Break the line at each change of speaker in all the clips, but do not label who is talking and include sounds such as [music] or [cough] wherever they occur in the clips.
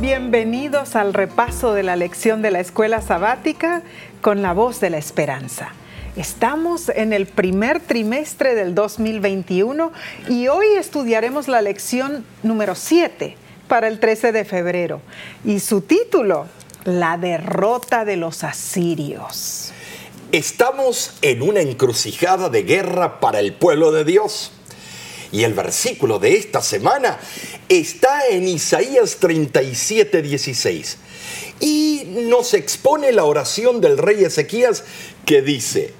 Bienvenidos al repaso de la lección de la escuela sabática con la voz de la esperanza. Estamos en el primer trimestre del 2021 y hoy estudiaremos la lección número 7 para el 13 de febrero y su título, La derrota de los asirios.
Estamos en una encrucijada de guerra para el pueblo de Dios. Y el versículo de esta semana está en Isaías 37, 16. Y nos expone la oración del rey Ezequías que dice,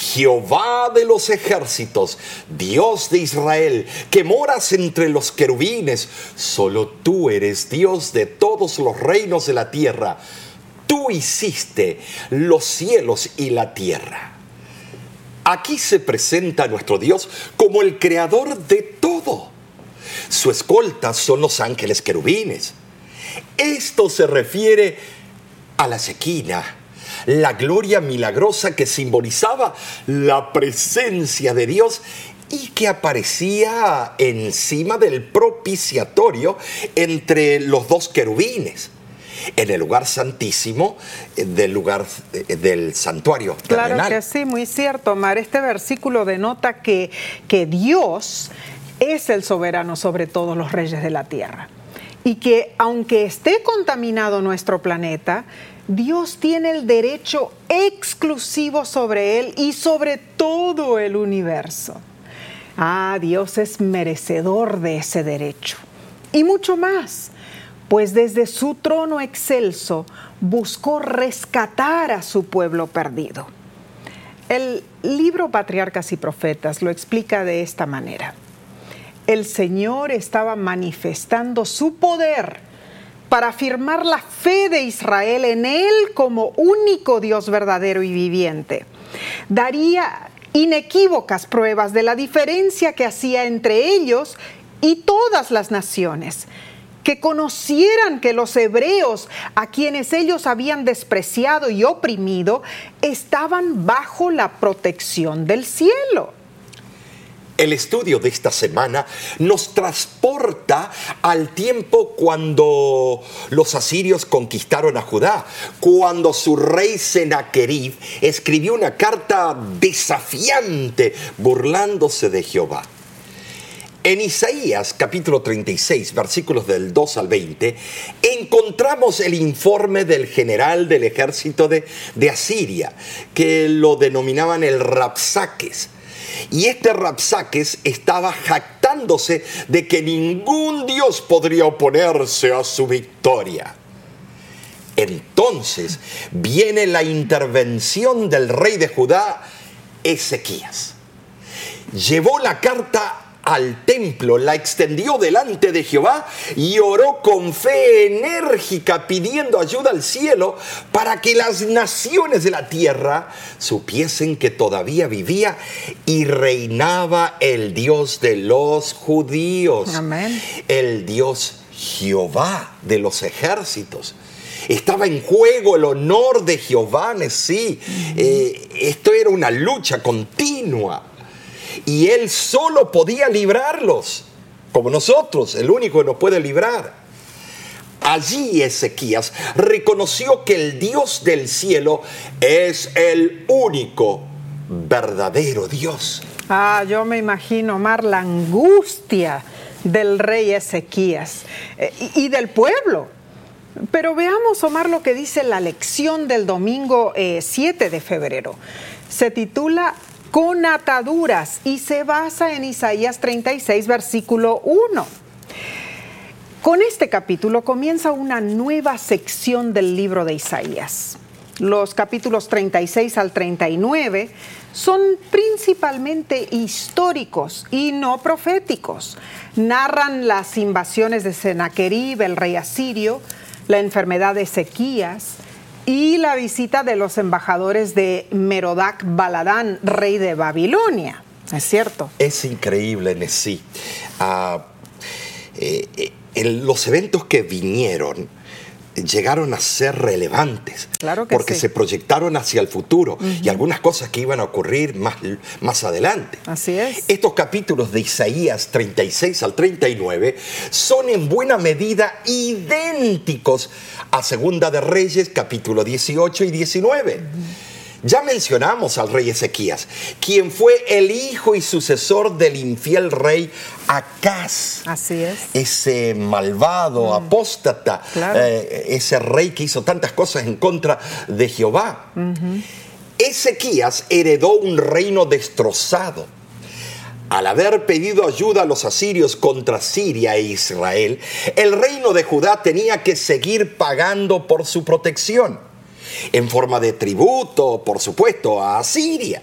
Jehová de los ejércitos, Dios de Israel, que moras entre los querubines, solo tú eres Dios de todos los reinos de la tierra. Tú hiciste los cielos y la tierra. Aquí se presenta a nuestro Dios como el creador de todo. Su escolta son los ángeles querubines. Esto se refiere a la sequina, la gloria milagrosa que simbolizaba la presencia de Dios y que aparecía encima del propiciatorio entre los dos querubines en el lugar santísimo eh, del lugar eh, del santuario.
Claro que sí, muy cierto, Mar. Este versículo denota que, que Dios es el soberano sobre todos los reyes de la tierra. Y que aunque esté contaminado nuestro planeta, Dios tiene el derecho exclusivo sobre él y sobre todo el universo. Ah, Dios es merecedor de ese derecho. Y mucho más pues desde su trono excelso buscó rescatar a su pueblo perdido. El libro Patriarcas y Profetas lo explica de esta manera. El Señor estaba manifestando su poder para afirmar la fe de Israel en Él como único Dios verdadero y viviente. Daría inequívocas pruebas de la diferencia que hacía entre ellos y todas las naciones que conocieran que los hebreos a quienes ellos habían despreciado y oprimido estaban bajo la protección del cielo.
El estudio de esta semana nos transporta al tiempo cuando los asirios conquistaron a Judá, cuando su rey Sennacherib escribió una carta desafiante burlándose de Jehová. En Isaías capítulo 36, versículos del 2 al 20, encontramos el informe del general del ejército de, Asiria, que lo denominaban el Rapsaques. Y este Rapsaques estaba jactándose de que ningún dios podría oponerse a su victoria. Entonces viene la intervención del rey de Judá, Ezequías. Llevó la carta al templo, la extendió delante de Jehová y oró con fe enérgica pidiendo ayuda al cielo para que las naciones de la tierra supiesen que todavía vivía y reinaba el Dios de los judíos,
Amén.
el Dios Jehová de los ejércitos. Estaba en juego el honor de Jehová, sí. Eh, esto era una lucha continua y Él solo podía librarlos, como nosotros, el único que nos puede librar. Allí Ezequías reconoció que el Dios del cielo es el único verdadero Dios.
Ah, yo me imagino, Mar, la angustia del rey Ezequías eh, y, del pueblo. Pero veamos, Omar, lo que dice la lección del domingo 7 eh, de febrero. Se titula con ataduras y se basa en Isaías 36, versículo 1. Con este capítulo comienza una nueva sección del libro de Isaías. Los capítulos 36 al 39 son principalmente históricos y no proféticos. Narran las invasiones de Sennacherib, el rey asirio, la enfermedad de Ezequías, y la visita de los embajadores de Merodac Baladán, rey de Babilonia. ¿Es cierto?
Es increíble, Nessie. Ah, eh, eh, en los eventos que vinieron llegaron a ser relevantes.
Claro que
porque
sí.
se proyectaron hacia el futuro y algunas cosas que iban a ocurrir más, más adelante.
Así es.
Estos capítulos de Isaías 36 al 39 son en buena medida idénticos a Segunda de Reyes capítulo 18 y 19. Ya mencionamos al rey Ezequías, quien fue el hijo y sucesor del infiel rey Acaz.
Así es.
Ese malvado, apóstata,
Claro.
eh, ese rey que hizo tantas cosas en contra de Jehová. Ezequías heredó un reino destrozado. Al haber pedido ayuda a los asirios contra Siria e Israel, el reino de Judá tenía que seguir pagando por su protección, en forma de tributo, por supuesto, a Asiria.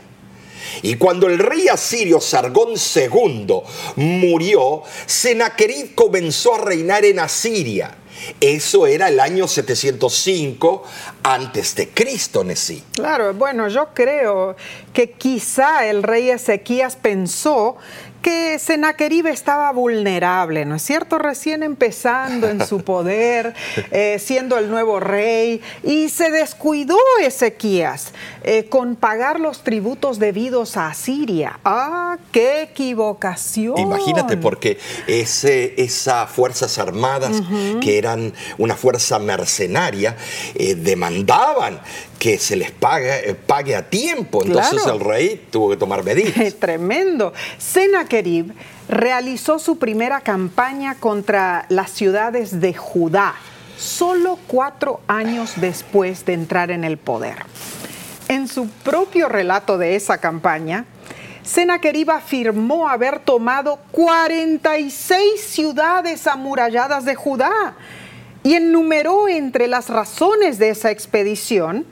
Y cuando el rey asirio Sargón II murió, Sennacherib comenzó a reinar en Asiria. Eso era el año 705 antes de Cristo, Nesí.
Claro, bueno, yo creo que quizá el rey Ezequías pensó que Sennacherib estaba vulnerable, ¿no es cierto? Recién empezando en su [laughs] poder, eh, siendo el nuevo rey, y se descuidó Ezequías eh, con pagar los tributos debidos a Asiria. ¡Ah, qué equivocación!
Imagínate, porque ese, esas fuerzas armadas, que eran una fuerza mercenaria, eh, demandaban que se les pague, eh, pague a tiempo. Entonces
Claro.
el rey tuvo que tomar medidas. [laughs]
Tremendo. Sennacherib realizó su primera campaña contra las ciudades de Judá, solo cuatro años después de entrar en el poder. En su propio relato de esa campaña, Sennacherib afirmó haber tomado 46 ciudades amuralladas de Judá y enumeró entre las razones de esa expedición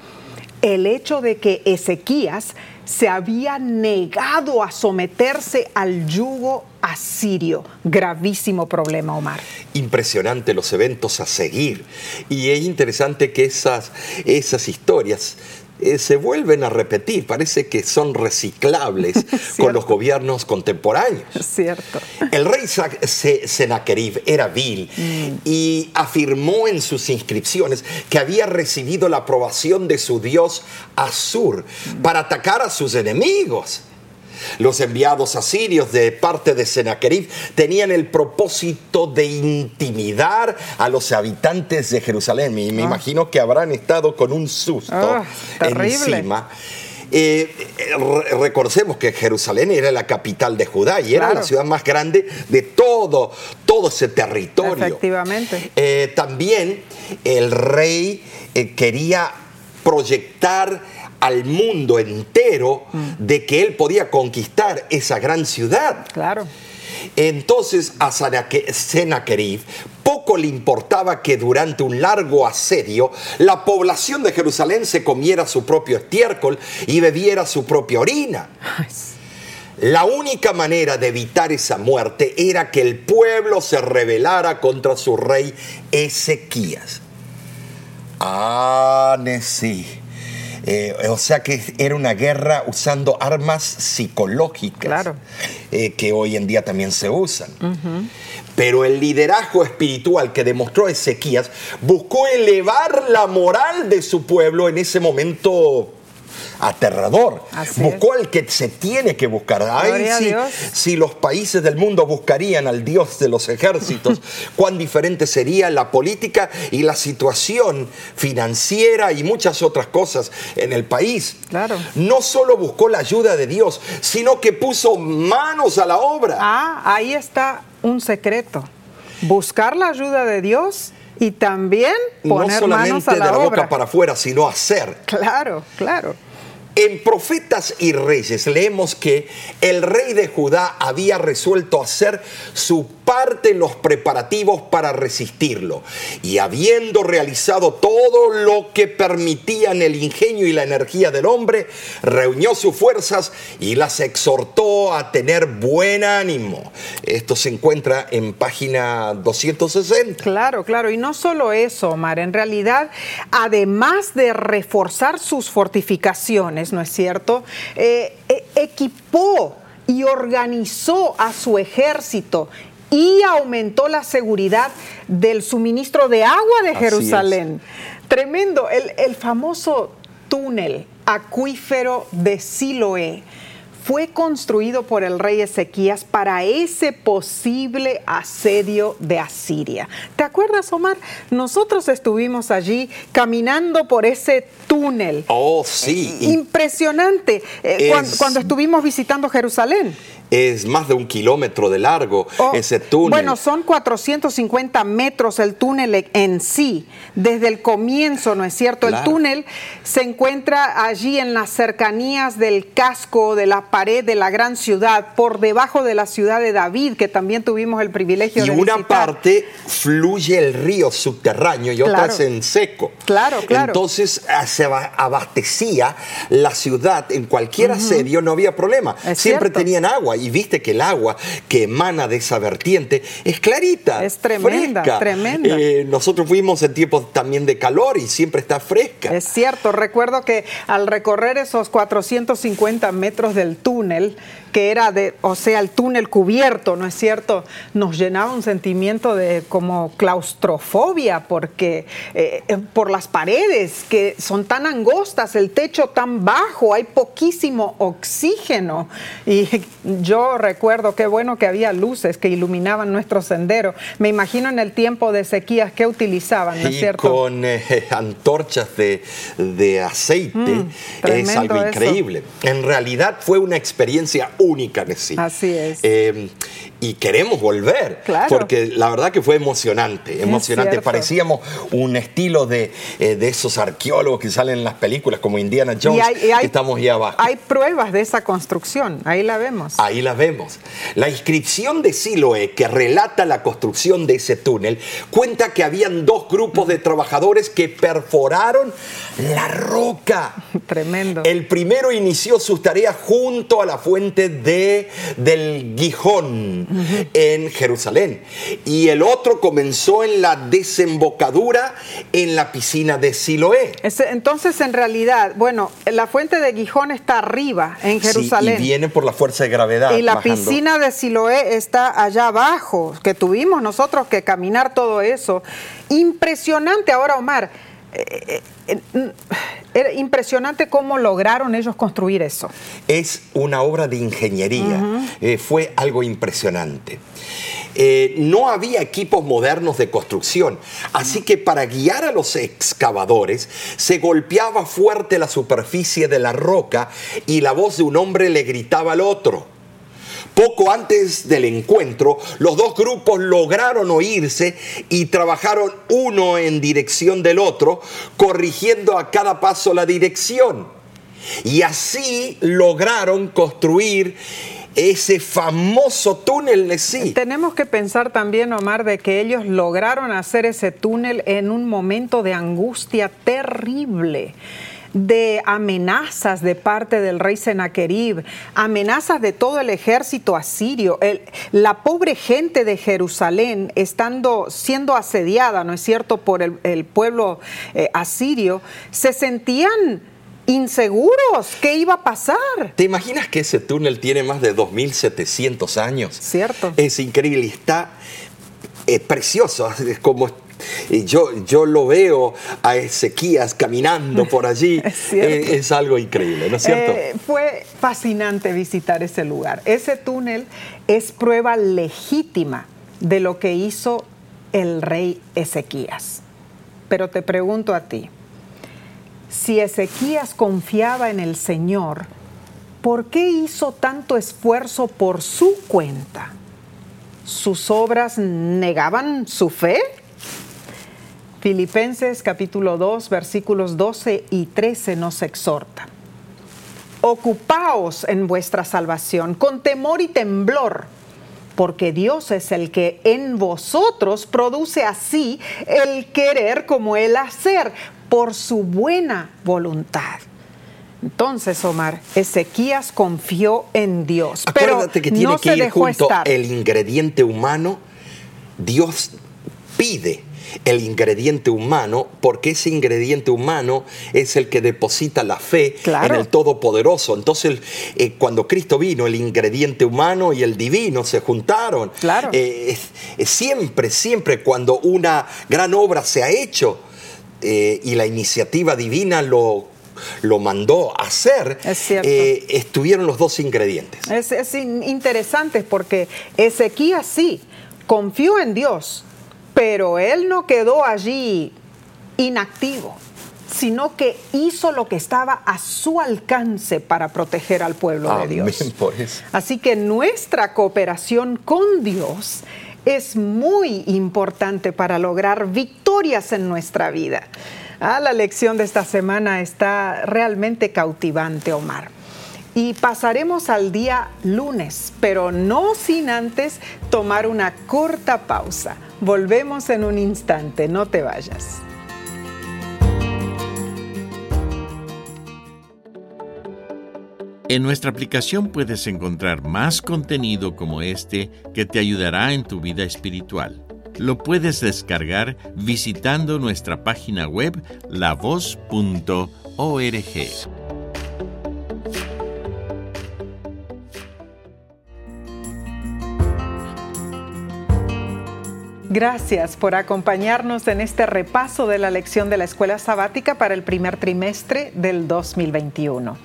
el hecho de que Ezequías se había negado a someterse al yugo asirio. Gravísimo problema, Omar.
Impresionante los eventos a seguir. Y es interesante que esas, esas historias eh, se vuelven a repetir. Parece que son reciclables [laughs] con los gobiernos contemporáneos.
Es cierto.
El rey Sennacherib era vil y afirmó en sus inscripciones que había recibido la aprobación de su dios Asur para atacar a sus enemigos. Los enviados asirios de parte de Sennacherib tenían el propósito de intimidar a los habitantes de Jerusalén. Y me
Ah.
imagino que habrán estado con un susto
Ah,
encima. Eh, re- recordemos que Jerusalén era la capital de Judá y era
Claro.
la ciudad más grande de todo, todo ese territorio.
Efectivamente.
Eh, también el rey eh, quería proyectar al mundo entero
Mm.
de que él podía conquistar esa gran ciudad.
Claro.
Entonces a Sennacherib poco le importaba que durante un largo asedio la población de Jerusalén se comiera su propio estiércol y bebiera su propia orina. La única manera de evitar esa muerte era que el pueblo se rebelara contra su rey Ezequías. Ah, Nesí. Eh, o sea que era una guerra usando armas psicológicas
Claro.
eh, que hoy en día también se usan. Pero el liderazgo espiritual que demostró Ezequías buscó elevar la moral de su pueblo en ese momento aterrador.
Así
buscó al que se tiene que buscar. Ay, si, si los países del mundo buscarían al Dios de los ejércitos, [laughs] cuán diferente sería la política y la situación financiera y muchas otras cosas en el país.
Claro.
No solo buscó la ayuda de Dios, sino que puso manos a la obra.
Ah, ahí está un secreto. Buscar la ayuda de Dios y también
no
poner
solamente
manos a
de
la,
la
obra.
boca para afuera, sino hacer.
Claro, claro.
En Profetas y Reyes leemos que el rey de Judá había resuelto hacer su parte en los preparativos para resistirlo. Y habiendo realizado todo lo que permitían el ingenio y la energía del hombre, reunió sus fuerzas y las exhortó a tener buen ánimo. Esto se encuentra en página 260.
Claro, claro. Y no solo eso, Omar. En realidad, además de reforzar sus fortificaciones, ¿no es cierto? Eh, eh, equipó y organizó a su ejército y aumentó la seguridad del suministro de agua de Jerusalén. Tremendo, el, el famoso túnel acuífero de Siloé fue construido por el rey Ezequías para ese posible asedio de Asiria. ¿Te acuerdas, Omar? Nosotros estuvimos allí caminando por ese túnel.
Oh, sí.
Impresionante eh, cuando estuvimos visitando Jerusalén
es más de un kilómetro de largo oh, ese túnel.
Bueno, son 450 metros el túnel en sí, desde el comienzo, ¿no es cierto? El túnel se encuentra allí en las cercanías del casco de la pared de la gran ciudad, por debajo de la ciudad de David, que también tuvimos el privilegio de visitar.
Y una parte fluye el río subterráneo y otra es en seco.
Claro, claro.
Entonces ah, se abastecía la ciudad en cualquier asedio, no había problema. Siempre tenían agua y viste que el agua que emana de esa vertiente es clarita.
Es tremenda, tremenda.
Eh, nosotros fuimos en tiempos también de calor y siempre está fresca.
Es cierto, recuerdo que al recorrer esos 450 metros del túnel, que era de, o sea, el túnel cubierto, ¿no es cierto? Nos llenaba un sentimiento de como claustrofobia, porque eh, eh, por las paredes que son tan angostas, el techo tan bajo, hay poquísimo oxígeno. Y [laughs] yo recuerdo qué bueno que había luces que iluminaban nuestro sendero. Me imagino en el tiempo de sequías que utilizaban, ¿no es cierto?
Con eh, [laughs] antorchas de, aceite, mm, es algo increíble. En realidad fue una experiencia única, sí.
Así es.
Eh, y queremos volver, porque la verdad que fue emocionante, emocionante. Parecíamos un estilo de, eh, de, esos arqueólogos que salen en las películas, como Indiana Jones, que estamos ahí abajo.
Hay pruebas de esa construcción, ahí la vemos.
Ahí la vemos. La inscripción de Siloé, que relata la construcción de ese túnel, cuenta que habían dos grupos de trabajadores que perforaron la roca. [laughs]
Tremendo.
El primero inició sus tareas junto a la fuente de, del Gijón en Jerusalén. Y el otro comenzó en la desembocadura en la piscina de Siloé.
Entonces, en realidad, bueno, la fuente de Gijón está arriba, en Jerusalén.
y viene por la fuerza de gravedad.
Y la piscina de Siloé está allá abajo, que tuvimos nosotros que caminar todo eso. Impresionante. Ahora, Omar, eh, eh, eh, era impresionante cómo lograron ellos construir eso.
Es una obra de ingeniería, fue algo impresionante. no había equipos modernos de construcción, así que para guiar a los excavadores se golpeaba fuerte la superficie de la roca y la voz de un hombre le gritaba al otro. Poco antes del encuentro, los dos grupos lograron oírse y trabajaron uno en dirección del otro, corrigiendo a cada paso la dirección. Y así lograron construir ese famoso túnel de sí.
Tenemos que pensar también, Omar, de que ellos lograron hacer ese túnel en un momento de angustia terrible de amenazas de parte del rey Sennacherib, amenazas de todo el ejército asirio, la pobre gente de Jerusalén estando siendo asediada, ¿no es cierto?, por el, pueblo eh, asirio, se sentían inseguros. ¿Qué iba a pasar?
¿Te imaginas que ese túnel tiene más de 2.700 años?
Cierto.
Es increíble, está eh, precioso, [laughs] es como y yo, yo lo veo a Ezequías caminando por allí. [laughs] es, eh, es, algo increíble, ¿no es cierto? Eh,
fue fascinante visitar ese lugar. Ese túnel es prueba legítima de lo que hizo el rey Ezequías. Pero te pregunto a ti, si Ezequías confiaba en el Señor, ¿por qué hizo tanto esfuerzo por su cuenta? ¿Sus obras negaban su fe? Filipenses capítulo 2 versículos 12 y 13 nos exhorta. Ocupaos en vuestra salvación con temor y temblor, porque Dios es el que en vosotros produce así el querer como el hacer, por su buena voluntad. Entonces, Omar, Ezequías confió en Dios.
Acuérdate
pero
que tiene que ir junto el ingrediente humano. Dios pide el ingrediente humano, porque ese ingrediente humano es el que deposita la fe en el Todopoderoso. Entonces, eh, cuando Cristo vino, el ingrediente humano y el divino se juntaron.
Claro.
Eh, siempre, siempre cuando una gran obra se ha hecho eh, y la iniciativa divina lo lo mandó a hacer, estuvieron los dos ingredientes.
Es, es interesante porque Ezequías sí confió en Dios, pero él no quedó allí inactivo, sino que hizo lo que estaba a su alcance para proteger al pueblo de Dios. Así que nuestra cooperación con Dios es muy importante para lograr victorias en nuestra vida. Ah, la lección de esta semana está realmente cautivante, Omar y pasaremos al día lunes, pero no sin antes tomar una corta pausa. Volvemos en un instante, no te vayas.
En nuestra aplicación puedes encontrar más contenido como este que te ayudará en tu vida espiritual. Lo puedes descargar visitando nuestra página web lavoz.org.
Gracias por acompañarnos en este repaso de la lección de la escuela sabática para el primer trimestre del 2021.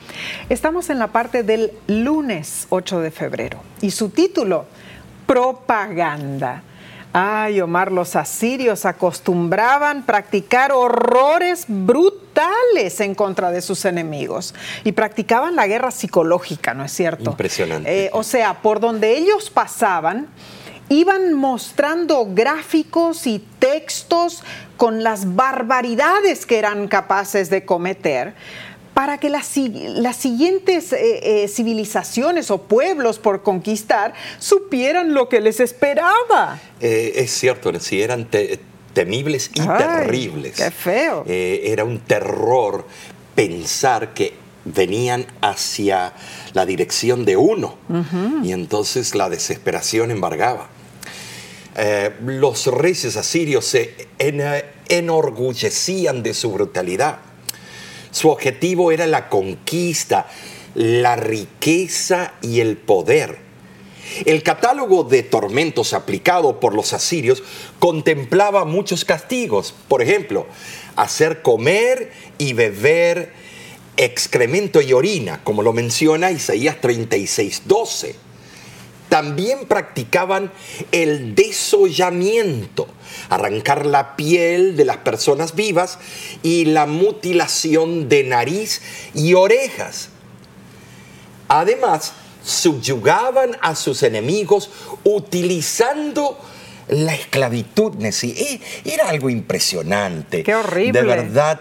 Estamos en la parte del lunes 8 de febrero y su título, Propaganda. Ay, Omar, los asirios acostumbraban practicar horrores brutales en contra de sus enemigos y practicaban la guerra psicológica, ¿no es cierto?
Impresionante.
Eh, o sea, por donde ellos pasaban, iban mostrando gráficos y textos con las barbaridades que eran capaces de cometer para que las, siguientes eh, eh, civilizaciones o pueblos por conquistar supieran lo que les esperaba.
Eh, es cierto, sí, eran temibles y terribles.
Qué feo.
era un terror pensar que venían hacia la dirección de uno y entonces la desesperación embargaba. Eh, los reyes asirios se enorgullecían de su brutalidad. Su objetivo era la conquista, la riqueza y el poder. El catálogo de tormentos aplicado por los asirios contemplaba muchos castigos. Por ejemplo, hacer comer y beber excremento y orina, como lo menciona Isaías 36, 12 también practicaban el desollamiento, arrancar la piel de las personas vivas y la mutilación de nariz y orejas. Además, subyugaban a sus enemigos utilizando la esclavitud, era algo impresionante.
Qué horrible.
De verdad,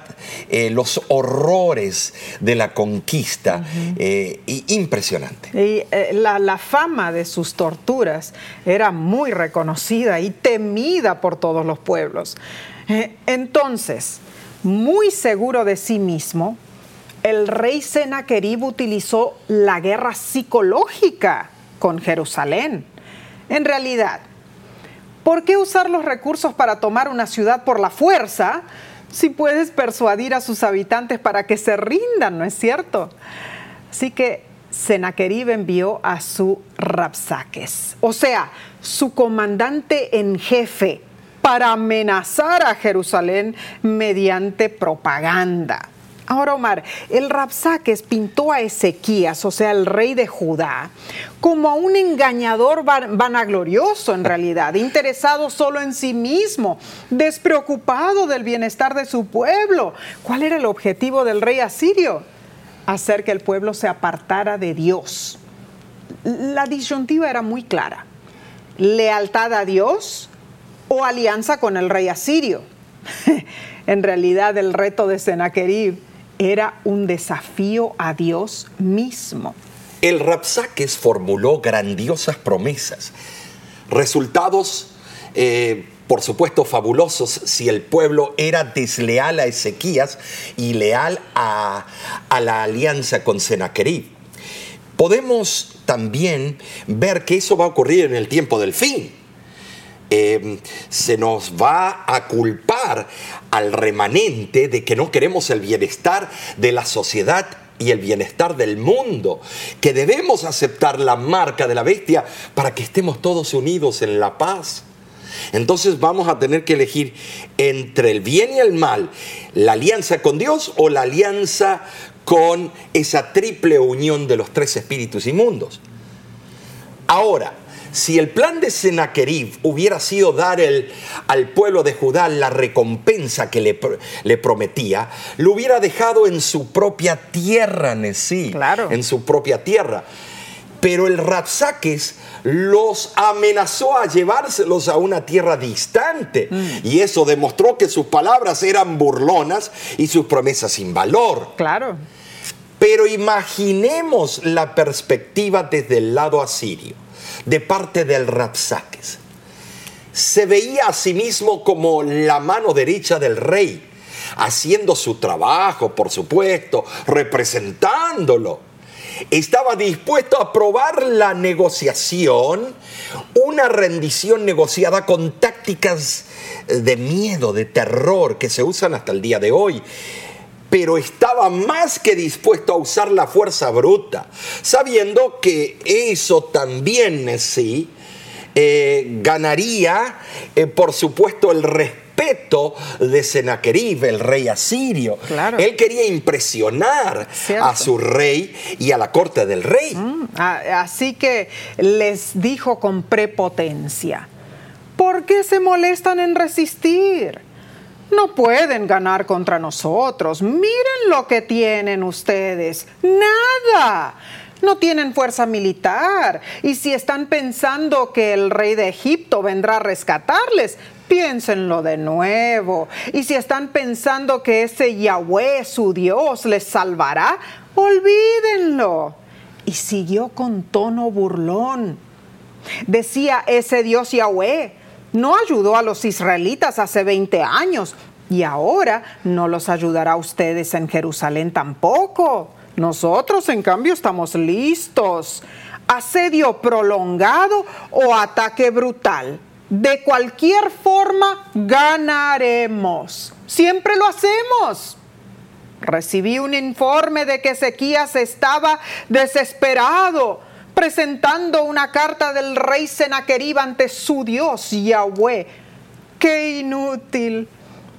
eh, los horrores de la conquista, eh, impresionante.
Y eh, la, fama de sus torturas era muy reconocida y temida por todos los pueblos. entonces, muy seguro de sí mismo, el rey Sennacherib utilizó la guerra psicológica con Jerusalén. En realidad, ¿Por qué usar los recursos para tomar una ciudad por la fuerza si puedes persuadir a sus habitantes para que se rindan, no es cierto? Así que Sennacherib envió a su Rapsaques, o sea, su comandante en jefe, para amenazar a Jerusalén mediante propaganda. Ahora, Omar, el Rapsaques pintó a Ezequías, o sea, el rey de Judá, como a un engañador vanaglorioso en realidad, interesado solo en sí mismo, despreocupado del bienestar de su pueblo. ¿Cuál era el objetivo del rey asirio? Hacer que el pueblo se apartara de Dios. La disyuntiva era muy clara. Lealtad a Dios o alianza con el rey asirio. [laughs] en realidad el reto de Sennacherib era un desafío a Dios mismo.
El Rapsaques formuló grandiosas promesas, resultados, eh, por supuesto, fabulosos si el pueblo era desleal a Ezequías y leal a, la alianza con Sennacherib. Podemos también ver que eso va a ocurrir en el tiempo del fin. Eh, se nos va a culpar al remanente de que no queremos el bienestar de la sociedad y el bienestar del mundo, que debemos aceptar la marca de la bestia para que estemos todos unidos en la paz. Entonces vamos a tener que elegir entre el bien y el mal, la alianza con Dios o la alianza con esa triple unión de los tres espíritus inmundos. Ahora, si el plan de Sennacherib hubiera sido dar el, al pueblo de Judá la recompensa que le, le, prometía, lo hubiera dejado en su propia tierra, Nesí.
Claro.
En su propia tierra. Pero el Rapsaques los amenazó a llevárselos a una tierra distante. Mm. Y eso demostró que sus palabras eran burlonas y sus promesas sin valor.
Claro.
Pero imaginemos la perspectiva desde el lado asirio, de parte del Rapsaques. Se veía a sí mismo como la mano derecha del rey, haciendo su trabajo, por supuesto, representándolo estaba dispuesto a aprobar la negociación, una rendición negociada con tácticas de miedo, de terror que se usan hasta el día de hoy pero estaba más que dispuesto a usar la fuerza bruta, sabiendo que eso también sí eh, ganaría, eh, por supuesto, el respeto de Sennacherib, el rey asirio. Él quería impresionar a su rey y a la corte del rey. Mm,
así que les dijo con prepotencia, ¿por qué se molestan en resistir? No pueden ganar contra nosotros. Miren lo que tienen ustedes. Nada. No tienen fuerza militar. Y si están pensando que el rey de Egipto vendrá a rescatarles, piénsenlo de nuevo. Y si están pensando que ese Yahweh, su Dios, les salvará, olvídenlo. Y siguió con tono burlón. Decía ese Dios Yahweh, no ayudó a los israelitas hace 20 años y ahora no los ayudará a ustedes en Jerusalén tampoco. Nosotros, en cambio, estamos listos. Asedio prolongado o ataque brutal. De cualquier forma, ganaremos. Siempre lo hacemos. Recibí un informe de que Ezequías estaba desesperado, presentando una carta del rey Sennacherib ante su Dios, Yahweh. ¡Qué inútil!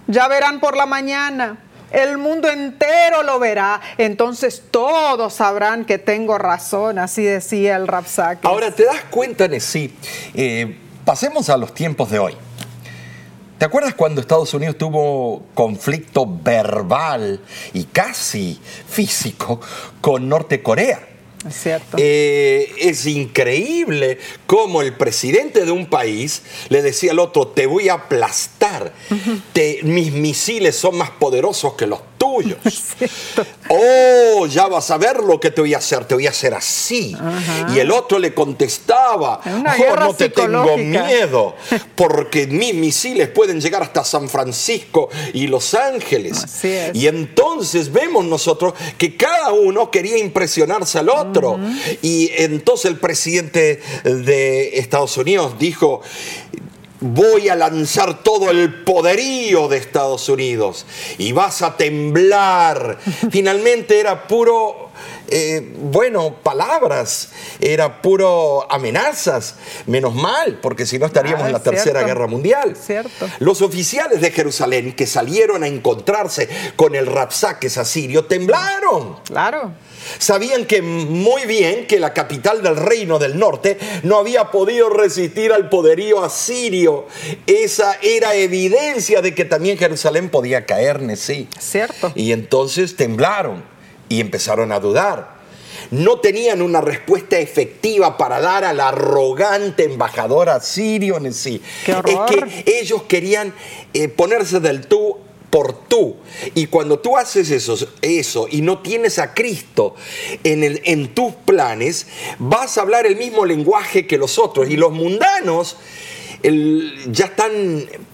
Ya verán por la mañana. El mundo entero lo verá. Entonces todos sabrán que tengo razón, así decía el Rapsaque.
Ahora, ¿te das cuenta, Nesí? Eh, pasemos a los tiempos de hoy. ¿Te acuerdas cuando Estados Unidos tuvo conflicto verbal y casi físico con Norte Corea?
Es cierto.
Eh, es increíble cómo el presidente de un país le decía al otro, te voy a aplastar, mis misiles son más poderosos que los tuyos. [laughs] oh, ya vas a ver lo que te voy a hacer, te voy a hacer así. Y el otro le contestaba, no te tengo miedo, [laughs] porque mis misiles pueden llegar hasta San Francisco y Los Ángeles. Y entonces vemos nosotros que cada uno quería impresionarse al otro. Y entonces el presidente de Estados Unidos dijo, voy a lanzar todo el poderío de Estados Unidos y vas a temblar. [laughs] Finalmente era puro, eh, bueno, palabras, era puro amenazas. Menos mal, porque si no estaríamos en la Tercera Guerra Mundial.
Cierto.
Los oficiales de Jerusalén que salieron a encontrarse con el Rapsaques asirio temblaron.
Claro.
Sabían que muy bien que la capital del reino del norte no había podido resistir al poderío asirio. Esa era evidencia de que también Jerusalén podía caer, sí.
Cierto.
Y entonces temblaron y empezaron a dudar no tenían una respuesta efectiva para dar al arrogante embajador asirio en sí.
Es
que ellos querían eh, ponerse del tú por tú. Y cuando tú haces eso, eso y no tienes a Cristo en, el, en tus planes, vas a hablar el mismo lenguaje que los otros. Y los mundanos ya están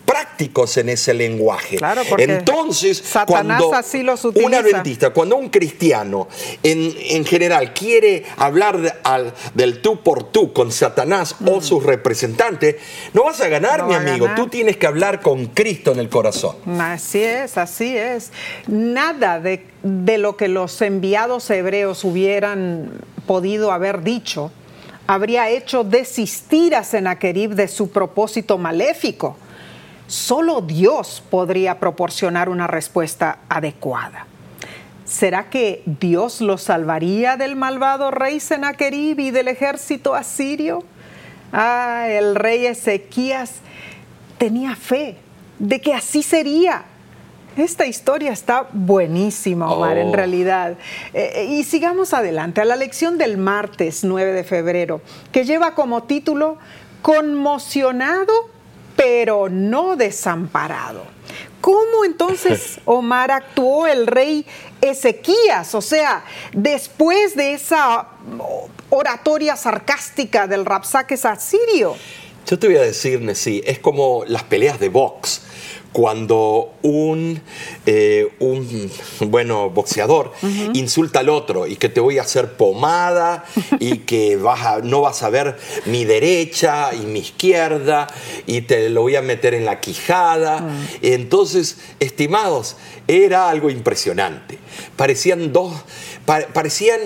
prácticos en ese lenguaje.
Claro, porque
Entonces,
Satanás
cuando
así los utiliza.
un adventista, cuando un cristiano en, en general quiere hablar de- al- del tú por tú con Satanás o sus representantes, no vas a ganar,
No
mi amigo.
ganar.
Tú tienes que hablar con Cristo en el corazón.
Así es, así es. Nada de, de lo que los enviados hebreos hubieran podido haber dicho habría hecho desistir a Sennacherib de su propósito maléfico. Solo Dios podría proporcionar una respuesta adecuada. ¿Será que Dios lo salvaría del malvado rey Sennacherib y del ejército asirio? Ah, el rey Ezequías tenía fe de que así sería. Esta historia está buenísima, Omar, en
Oh.
realidad. Eh, eh, y sigamos adelante a la lección del martes 9 de febrero, que lleva como título Conmocionado pero no desamparado. ¿Cómo entonces [laughs] Omar actuó el rey Ezequías? O sea, después de esa oratoria sarcástica del Rapsaques asirio.
Yo te voy a decir, Nessie, es como las peleas de box. Cuando un, eh, un bueno, boxeador insulta al otro y que te voy a hacer pomada y [laughs] que vas a- no vas a ver mi derecha y mi izquierda y te lo voy a meter en la quijada. Entonces, estimados, era algo impresionante. Parecían dos, pa- parecían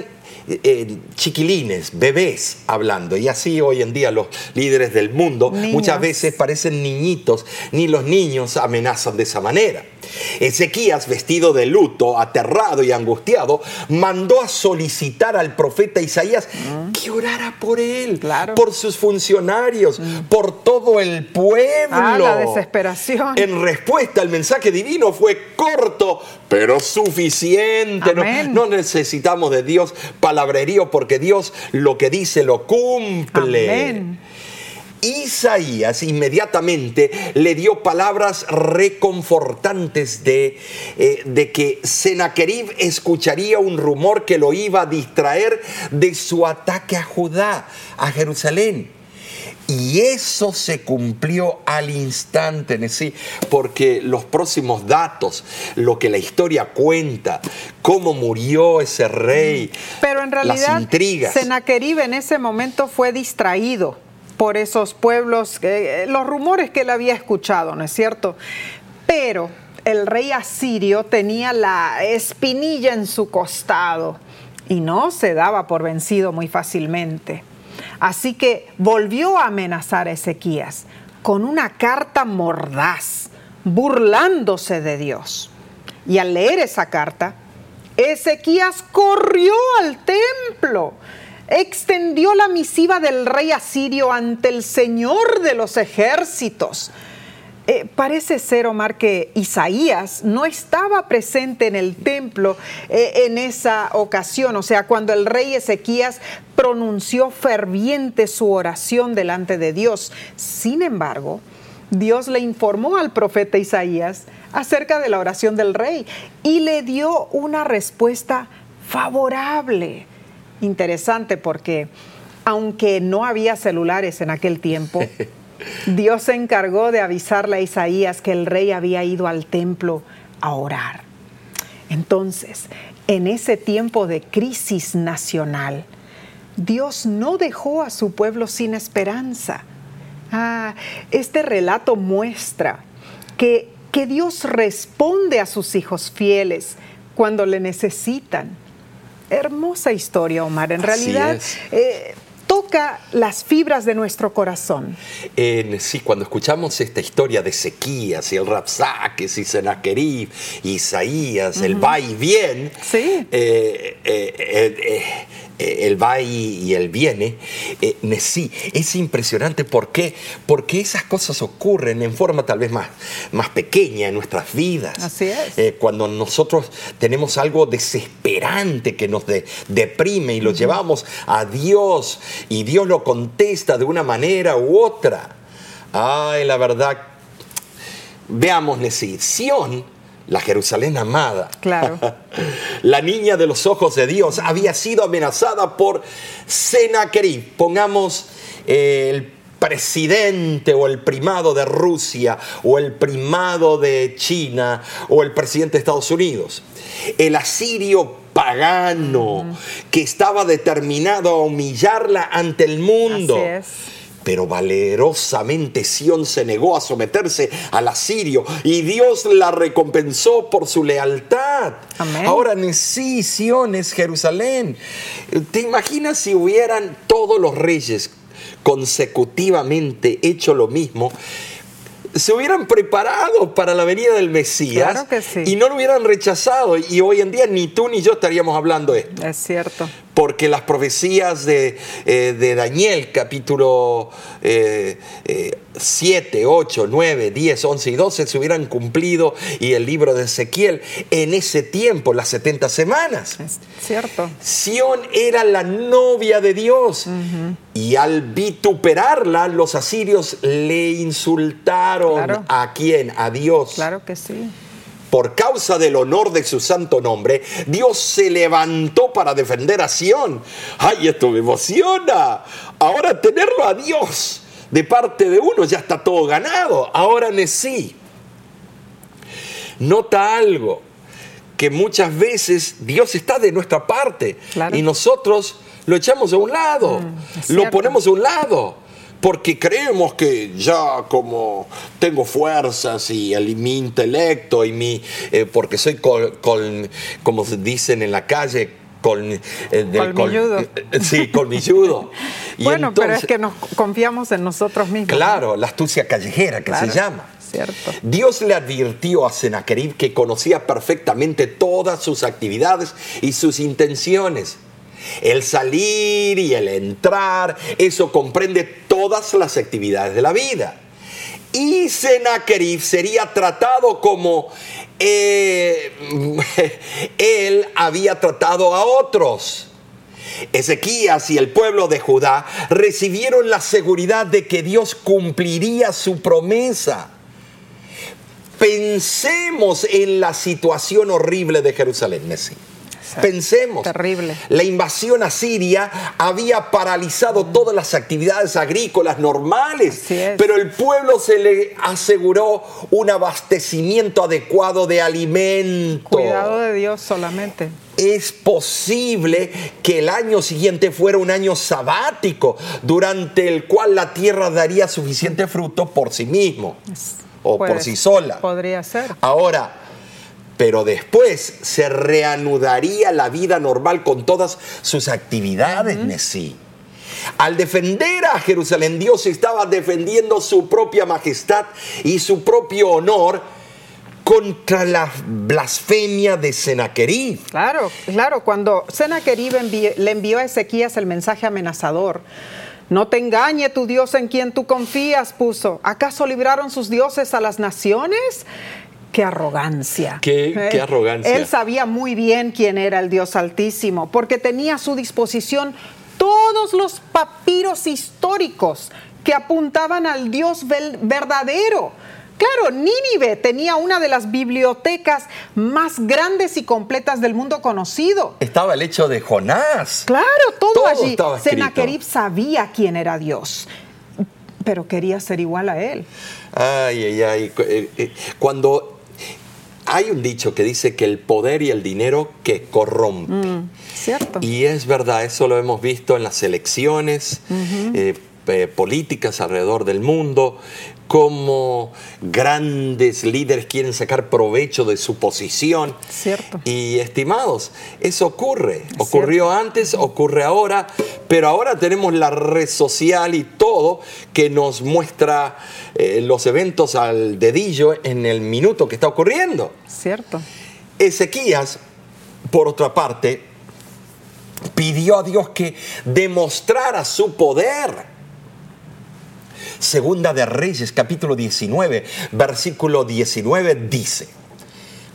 eh, chiquilines, bebés hablando. Y así hoy en día los líderes del mundo
Niños.
muchas veces parecen niñitos, ni los niños amenazan de esa manera. Ezequías, vestido de luto, aterrado y angustiado, mandó a solicitar al profeta Isaías que orara por él,
Claro.
por sus funcionarios, por todo el pueblo.
Ah, la desesperación.
En respuesta, el mensaje divino fue corto, pero suficiente. No, no necesitamos de Dios palabrerío porque Dios lo que dice lo cumple.
Amén.
Isaías inmediatamente le dio palabras reconfortantes de, eh, de que Sennacherib escucharía un rumor que lo iba a distraer de su ataque a Judá, a Jerusalén. Y eso se cumplió al instante, sí, porque los próximos datos, lo que la historia cuenta, cómo murió ese rey,
Pero en realidad,
las intrigas.
Sennacherib en ese momento fue distraído por esos pueblos, eh, los rumores que él había escuchado, ¿no es cierto? Pero el rey asirio tenía la espinilla en su costado y no se daba por vencido muy fácilmente. Así que volvió a amenazar a Ezequías con una carta mordaz, burlándose de Dios. Y al leer esa carta, Ezequías corrió al templo, extendió la misiva del rey asirio ante el Señor de los ejércitos. Eh, parece ser, Omar, que Isaías no estaba presente en el templo eh, en esa ocasión, o sea, cuando el rey Ezequías pronunció ferviente su oración delante de Dios. Sin embargo, Dios le informó al profeta Isaías acerca de la oración del rey y le dio una respuesta favorable. Interesante porque aunque no había celulares en aquel tiempo, [laughs] Dios se encargó de avisarle a Isaías que el rey había ido al templo a orar. Entonces, en ese tiempo de crisis nacional, Dios no dejó a su pueblo sin esperanza. Ah, este relato muestra que, que Dios responde a sus hijos fieles cuando le necesitan. Hermosa historia, Omar. En
Así
realidad, eh, toca las fibras de nuestro corazón.
Sí, cuando escuchamos esta historia de Ezequías y el Rapsaques y Sennacherib, Isaías, el va y bien,
Sí.
eh, eh, el va y, y el viene, eh, sí, es impresionante. ¿Por qué? Porque esas cosas ocurren en forma tal vez más, más pequeña en nuestras vidas.
Así es.
Eh, cuando nosotros tenemos algo desesperante que nos de- deprime y lo llevamos a Dios y Dios lo contesta de una manera u otra. Ay, la verdad, veamos, Nesí, Sión, la Jerusalén amada,
Claro. [laughs]
la niña de los ojos de Dios, había sido amenazada por Sennacherib. Pongamos eh, el presidente o el primado de Rusia o el primado de China o el presidente de Estados Unidos. El asirio pagano que estaba determinado a humillarla ante el mundo.
Así es.
Pero valerosamente Sión se negó a someterse al asirio y Dios la recompensó por su lealtad.
Amén.
Ahora sí, Sión es Jerusalén. ¿Te imaginas si hubieran todos los reyes consecutivamente hecho lo mismo? se hubieran preparado para la venida del Mesías
Claro que sí.
y no lo hubieran rechazado y hoy en día ni tú ni yo estaríamos hablando de esto
Es cierto.
Porque las profecías de, eh, de Daniel, capítulo eh, eh, 7, 8, 9, 10, 11 y 12, se hubieran cumplido, y el libro de Ezequiel, en ese tiempo, las 70 semanas.
Es cierto.
Sión era la novia de Dios. Y al vituperarla, los asirios le insultaron
Claro.
a quién? A Dios.
Claro que sí.
Por causa del honor de su santo nombre, Dios se levantó para defender a Sión. ¡Ay, esto me emociona! Ahora tenerlo a Dios de parte de uno ya está todo ganado. Ahora sí. Nota algo, que muchas veces Dios está de nuestra parte
Claro.
y nosotros lo echamos a un lado,
es
lo ponemos a un lado. Porque creemos que ya como tengo fuerzas y mi intelecto y mi... eh, porque soy col- col- como se dicen en la calle, col, eh, del col-
Colmilludo.
eh, sí, colmilludo. [laughs] Y
bueno, pero es que nos confiamos en nosotros mismos.
Claro, la astucia callejera que
Claro,
se llama.
Cierto.
Dios le advirtió a Sennacherib que conocía perfectamente todas sus actividades y sus intenciones. El salir y el entrar, eso comprende todas las actividades de la vida. Y Sennacherib sería tratado como eh, [laughs] él había tratado a otros. Ezequías y el pueblo de Judá recibieron la seguridad de que Dios cumpliría su promesa. Pensemos en la situación horrible de Jerusalén, Messi.
Exacto.
Pensemos.
Terrible.
La invasión asiria había paralizado todas las actividades agrícolas normales, pero el pueblo se le aseguró un abastecimiento adecuado de alimento
Cuidado de Dios solamente.
es posible que el año siguiente fuera un año sabático, durante el cual la tierra daría suficiente fruto por sí mismo o por
Puede-
sí sola.
Podría ser.
Ahora, pero después se reanudaría la vida normal con todas sus actividades, Messi. Al defender a Jerusalén, Dios estaba defendiendo su propia majestad y su propio honor contra la blasfemia de Sennacherib.
Claro, claro. Cuando Sennacherib envi- le envió a Ezequías el mensaje amenazador, no te engañe tu Dios en quien tú confías, puso. ¿Acaso libraron sus dioses a las naciones? ¡Qué arrogancia!
Qué-
¿Eh?
qué arrogancia.
Él sabía muy bien quién era el Dios Altísimo, porque tenía a su disposición todos los papiros históricos que apuntaban al Dios verdadero. Claro, Nínive tenía una de las bibliotecas más grandes y completas del mundo conocido.
Estaba el hecho de Jonás.
Claro, todo,
Todo
allí. Sennacherib sabía quién era Dios, pero quería ser igual a él.
Ay, ay, ay. Eh, eh, Cuando hay un dicho que dice que el poder y el dinero que corrompe.
Mm, ¿Cierto?
Y es verdad, eso lo hemos visto en las elecciones eh, eh, políticas alrededor del mundo, cómo grandes líderes quieren sacar provecho de su posición.
Cierto.
Y estimados, eso ocurre. Ocurrió antes, ocurre ahora, pero ahora tenemos la red social y todo que nos muestra eh, los eventos al dedillo en el minuto que está ocurriendo.
Cierto.
Ezequías, por otra parte, pidió a Dios que demostrara su poder. Segunda de Reyes, capítulo 19, versículo 19 dice,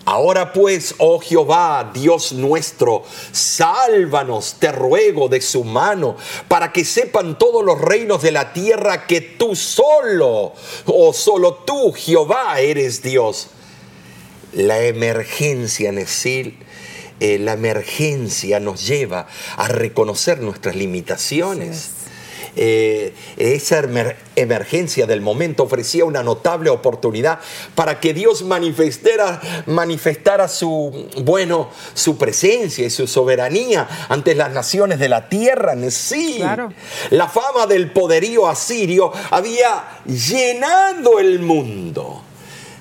Ahora pues, oh Jehová, Dios nuestro, sálvanos, te ruego, de su mano, para que sepan todos los reinos de la tierra que tú solo, o solo tú, Jehová, eres Dios la emergencia, Nesil, eh, la emergencia nos lleva a reconocer nuestras limitaciones. Eh, esa emergencia del momento ofrecía una notable oportunidad para que Dios manifestara, manifestara su, bueno, su presencia y su soberanía ante las naciones de la tierra. Sí, la fama del poderío asirio había llenado el mundo.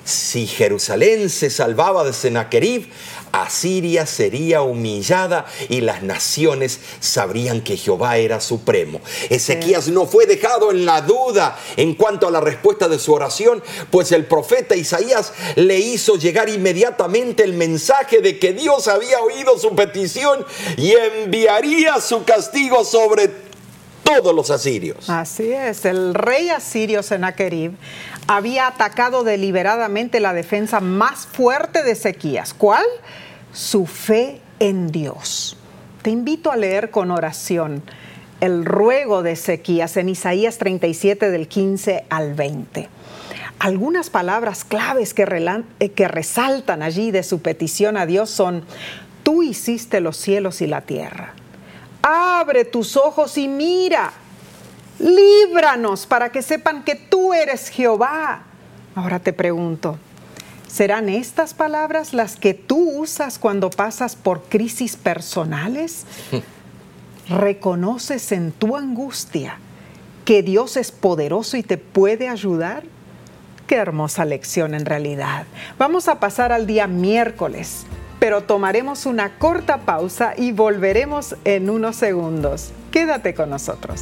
Si Jerusalén se salvaba de Sennacherib, Asiria sería humillada y las naciones sabrían que Jehová era supremo. Ezequías no fue dejado en la duda en cuanto a la respuesta de su oración, pues el profeta Isaías le hizo llegar inmediatamente el mensaje de que Dios había oído su petición y enviaría su castigo sobre todos los asirios.
Así es, el rey asirio Sennacherib había atacado deliberadamente la defensa más fuerte de Ezequías. ¿Cuál? Su fe en Dios. Te invito a leer con oración el ruego de Ezequías en Isaías 37 del 15 al 20. Algunas palabras claves eh, que resaltan allí de su petición a Dios son, tú hiciste los cielos y la tierra abre tus ojos y mira, líbranos para que sepan que tú eres Jehová. Ahora te pregunto, ¿serán estas palabras las que tú usas cuando pasas por crisis personales? [laughs] ¿Reconoces en tu angustia que Dios es poderoso y te puede ayudar? Qué hermosa lección en realidad. Vamos a pasar al día miércoles pero tomaremos una corta pausa y volveremos en unos segundos. Quédate con nosotros.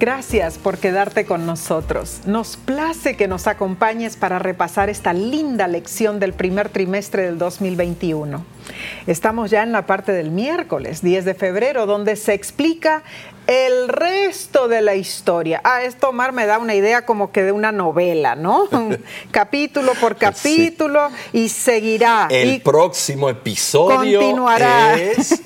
Gracias por quedarte con nosotros. Nos place que nos acompañes para repasar esta linda lección del primer trimestre del 2021. Estamos ya en la parte del miércoles 10 de febrero, donde se explica el resto de la historia. Ah, esto, Omar, me da una idea como que de una novela, ¿no? [laughs] capítulo por capítulo y seguirá.
El próximo episodio continuará. Es, eh,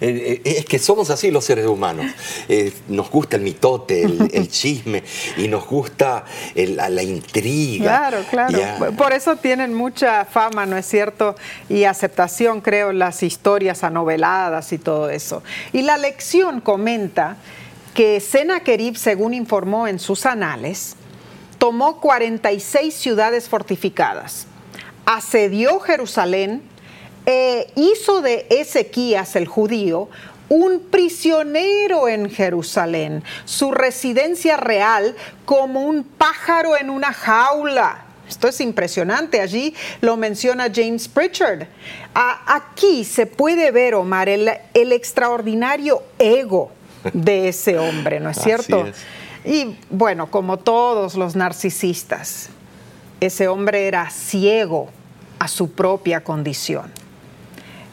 eh, es que somos así los seres humanos. Eh, nos gusta el mitote, el, [laughs] chisme y nos gusta la, intriga.
Claro, claro. Por eso tienen mucha fama, ¿no es cierto? Y aceptación, creo, las historias anoveladas y todo eso. Y la lección comenta que Sennacherib, según informó en sus anales, tomó 46 ciudades fortificadas, asedió Jerusalén e hizo de Ezequías el judío un prisionero en Jerusalén, su residencia real como un pájaro en una jaula. Esto es impresionante, allí lo menciona James Pritchard. aquí se puede ver, Omar, el extraordinario ego de ese hombre, ¿no es cierto? Y bueno, como todos los narcisistas, ese hombre era ciego a su propia condición.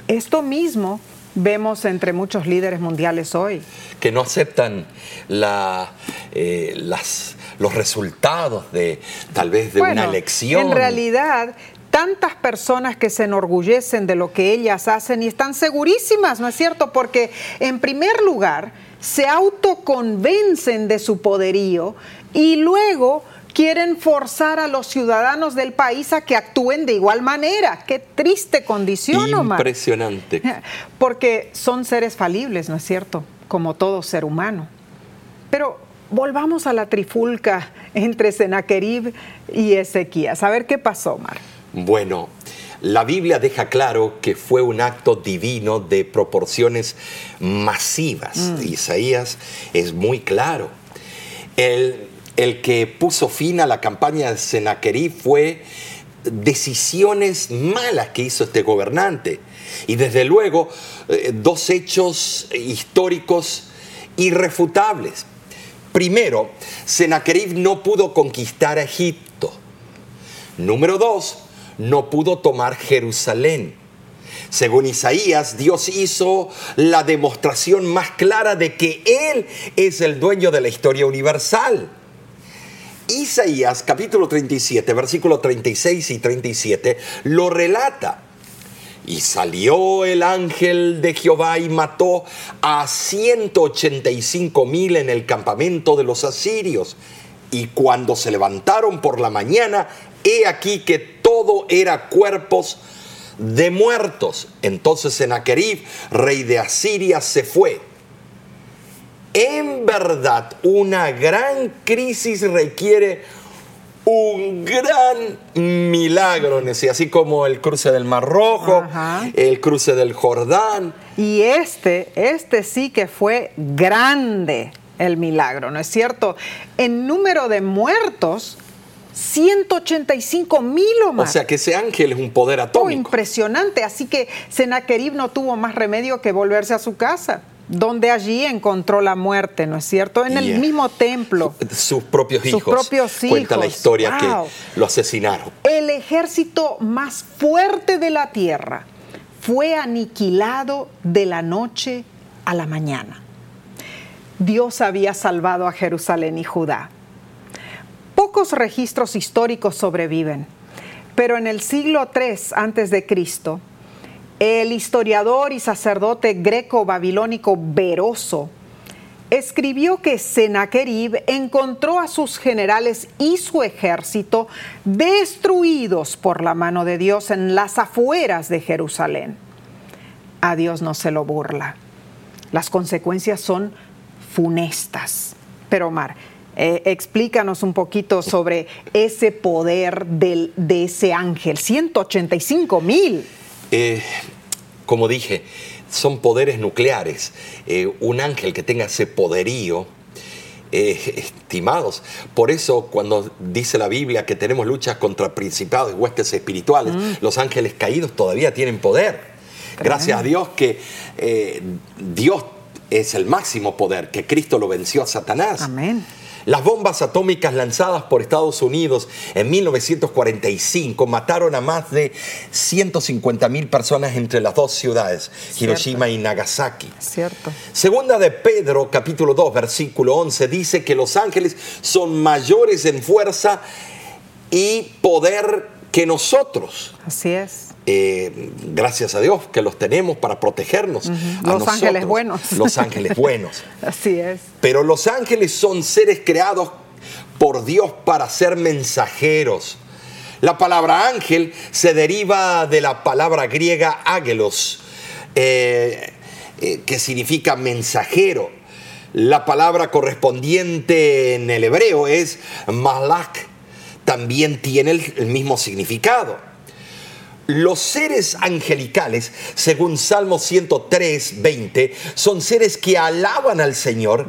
Esto mismo vemos entre muchos líderes mundiales hoy.
Que no aceptan la, eh, las, los resultados de tal vez de una elección.
En realidad, tantas personas que se enorgullecen de lo que ellas hacen y están segurísimas, ¿no es cierto? Porque en primer lugar, se autoconvencen de su poderío y luego quieren forzar a los ciudadanos del país a que actúen de igual manera. Qué triste condición,
Omar. Impresionante. [laughs]
Porque son seres falibles, ¿no es cierto? Como todo ser humano. Pero volvamos a la trifulca entre Sennacherib y Ezequías. A ver qué pasó, Omar.
Bueno, la Biblia deja claro que fue un acto divino de proporciones masivas. Mm. Isaías es muy claro. El, que puso fin a la campaña de Sennacherib fue decisiones malas que hizo este gobernante. Y desde luego, eh, dos hechos históricos irrefutables. Primero, Sennacherib no pudo conquistar a Egipto. Número dos, no pudo tomar Jerusalén. Según Isaías, Dios hizo la demostración más clara de que Él es el dueño de la historia universal. Isaías capítulo 37, versículo 36 y 37 lo relata. Y salió el ángel de Jehová y mató a 185 mil en el campamento de los asirios. Y cuando se levantaron por la mañana, he aquí que todo era cuerpos de muertos. Entonces Sennacherib, rey de Asiria, se fue en verdad una gran crisis requiere un gran milagro, así como el cruce del Mar Rojo, el cruce del Jordán.
Y este, este sí que fue grande el milagro, ¿no es cierto? En número de muertos, 185 mil o más.
O sea que ese ángel es un poder oh, atómico.
impresionante, así que Sennacherib no tuvo más remedio que volverse a su casa donde allí encontró la muerte, ¿no es cierto? En el mismo templo.
Sus propios hijos. Sus propios hijos. Cuenta la historia que lo asesinaron.
El ejército más fuerte de la tierra fue aniquilado de la noche a la mañana. Dios había salvado a Jerusalén y Judá. Pocos registros históricos sobreviven, pero en el siglo III Cristo, el historiador y sacerdote greco-babilónico Veroso escribió que Sennacherib encontró a sus generales y su ejército destruidos por la mano de Dios en las afueras de Jerusalén. A Dios no se lo burla. Las consecuencias son funestas. Pero Omar, eh, explícanos un poquito sobre ese poder del, de ese ángel, 185 mil.
Eh, como dije, son poderes nucleares. Eh, un ángel que tenga ese poderío, eh, estimados. Por eso cuando dice la Biblia que tenemos luchas contra principados y huestes espirituales, mm. los ángeles caídos todavía tienen poder. Gracias a Dios que Dios es el máximo poder, que Cristo lo venció a Satanás.
Amén.
Las bombas atómicas lanzadas por Estados Unidos en 1945 mataron a más de 150 mil personas entre las dos ciudades, Hiroshima y Nagasaki.
Cierto.
Segunda de Pedro, capítulo 2, versículo 11, dice que los ángeles son mayores en fuerza y poder que nosotros.
Así es.
Eh, gracias a Dios que los tenemos para protegernos.
los ángeles buenos.
Los ángeles buenos. [laughs]
Así es.
Pero los ángeles son seres creados por Dios para ser mensajeros. La palabra ángel se deriva de la palabra griega ágelos, eh, eh, que significa mensajero. La palabra correspondiente en el hebreo es malak, también tiene el mismo significado. Los seres angelicales, según Salmo 103, 20, son seres que alaban al Señor,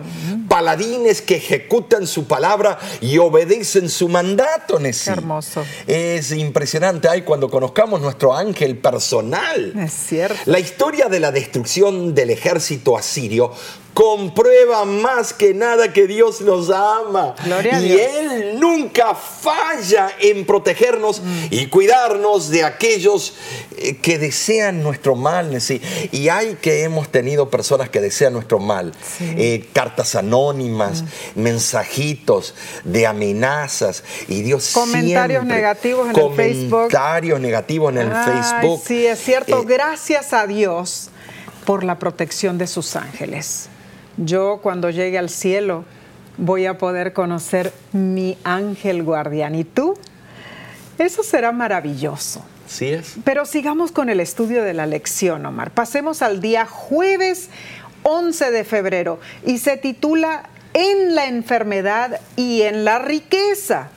paladines que ejecutan su palabra y obedecen su mandato.
hermoso.
Es impresionante. Ay, cuando conozcamos nuestro ángel personal.
Es cierto.
La historia de la destrucción del ejército asirio comprueba más que nada que Dios nos ama. y Él nunca falla en protegernos mm. y cuidarnos de aquellos eh, que desean nuestro mal. Y hay que hemos tenido personas que desean nuestro mal. Eh, cartas anónimas, mm. mensajitos de amenazas. Y Dios
Comentarios negativos en el Facebook.
Comentarios negativos en el Facebook.
Sí, es cierto. Eh, Gracias a Dios por la protección de sus ángeles yo cuando llegue al cielo voy a poder conocer mi ángel guardián. ¿Y tú? Eso será maravilloso.
Sí es.
Pero sigamos con el estudio de la lección, Omar. Pasemos al día jueves 11 de febrero y se titula En la enfermedad y en la riqueza.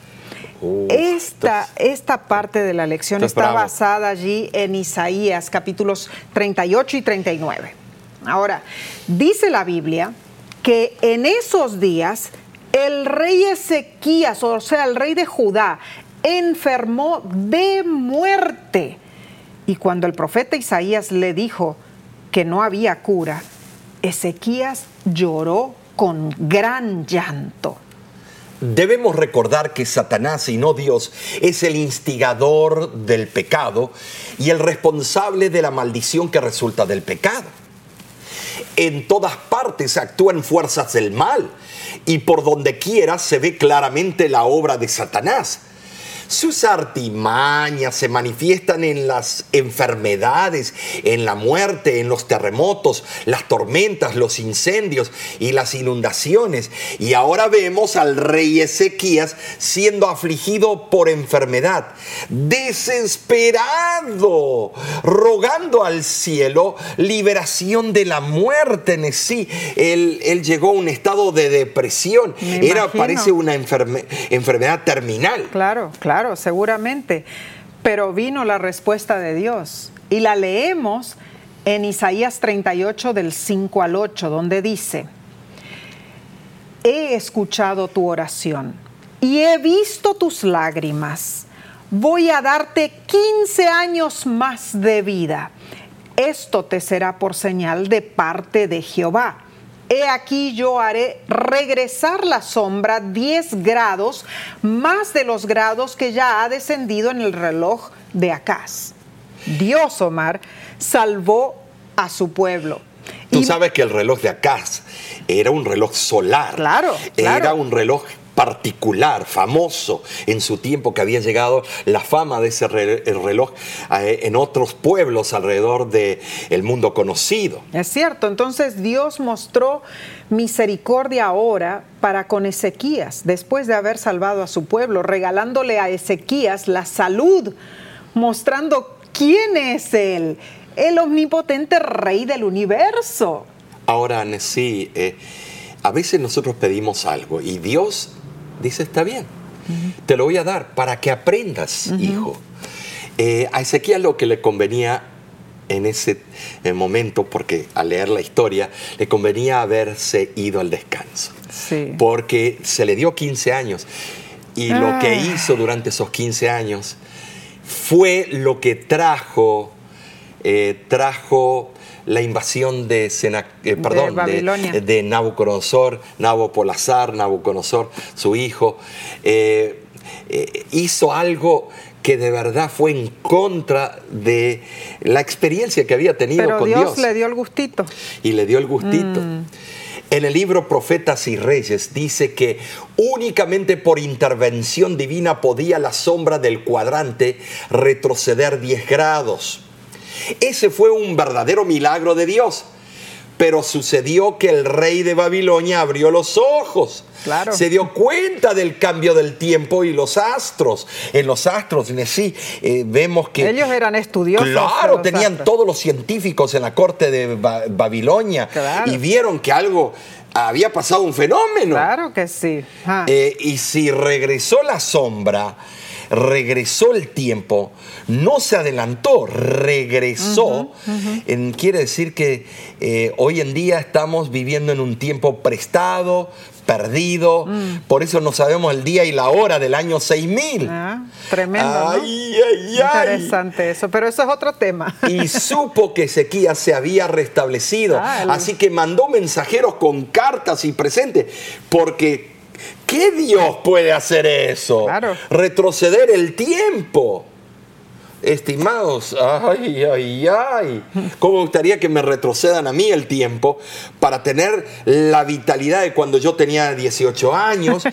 esta, esta parte de la lección está basada allí en Isaías capítulos 38 y 39. Ahora, dice la Biblia que en esos días el rey Ezequías, o sea, el rey de Judá, enfermó de muerte. Y cuando el profeta Isaías le dijo que no había cura, Ezequías lloró con gran llanto.
Debemos recordar que Satanás y no Dios es el instigador del pecado y el responsable de la maldición que resulta del pecado. En todas partes actúan fuerzas del mal y por donde quiera se ve claramente la obra de Satanás. Sus artimañas se manifiestan en las enfermedades, en la muerte, en los terremotos, las tormentas, los incendios y las inundaciones. Y ahora vemos al rey Ezequías siendo afligido por enfermedad, desesperado, rogando al cielo liberación de la muerte en sí. Él, él llegó a un estado de depresión. Era, parece una enfermedad terminal.
Claro, claro. Claro, seguramente. Pero vino la respuesta de Dios y la leemos en Isaías 38 del 5 al 8, donde dice, he escuchado tu oración y he visto tus lágrimas. Voy a darte 15 años más de vida. Esto te será por señal de parte de Jehová He aquí yo haré regresar la sombra 10 grados más de los grados que ya ha descendido en el reloj de Acaz. Dios, Omar, salvó a su pueblo.
Tú sabes que el reloj de Acaz era un reloj solar.
Claro,
claro. Era un reloj particular, famoso en su tiempo que había llegado la fama de ese reloj en otros pueblos alrededor del el mundo conocido.
Es cierto, entonces Dios mostró misericordia ahora para con Ezequías, después de haber salvado a su pueblo, regalándole a Ezequías la salud, mostrando quién es Él, el omnipotente Rey del universo.
Ahora, sí, eh, a veces nosotros pedimos algo y Dios dice, está bien, te lo voy a dar para que aprendas, hijo. Eh, a Ezequiel lo que le convenía en ese eh, momento, porque al leer la historia, le convenía haberse ido al descanso. Porque se le dio 15 años. Y lo que ah. hizo durante esos 15 años fue lo que trajo, eh, trajo la invasión de, eh, perdón, de, de, Nabucodonosor, Nabopolazar, Nabucodonosor, su hijo, eh, eh, hizo algo que de verdad fue en contra de la experiencia que había tenido
Pero
con
Dios.
Dios.
le dio el gustito.
Y le dio el gustito. Mm. En el libro Profetas y Reyes dice que únicamente por intervención divina podía la sombra del cuadrante retroceder 10 grados. Ese fue un verdadero milagro de Dios. Pero sucedió que el rey de Babilonia abrió los ojos.
Claro.
Se dio cuenta del cambio del tiempo y los astros. En los astros, sí, eh, vemos que...
Ellos eran estudiosos.
Claro, tenían todos los científicos en la corte de Babilonia y vieron que algo había pasado un fenómeno.
Claro que sí.
Eh, y si regresó la sombra, regresó el tiempo, no se adelantó, regresó. quiere decir que eh, hoy en día estamos viviendo en un tiempo prestado, perdido, mm. por eso no sabemos el día y la hora del año 6000.
Ah, tremendo. Interesante eso, pero eso es otro tema. [laughs]
Y supo que Ezequías se había restablecido, ah, así que mandó mensajeros con cartas y presentes, porque ¿Qué Dios puede hacer eso? Retroceder el tiempo. Estimados, ay, ay, ay, ¿cómo me gustaría que me retrocedan a mí el tiempo para tener la vitalidad de cuando yo tenía 18 años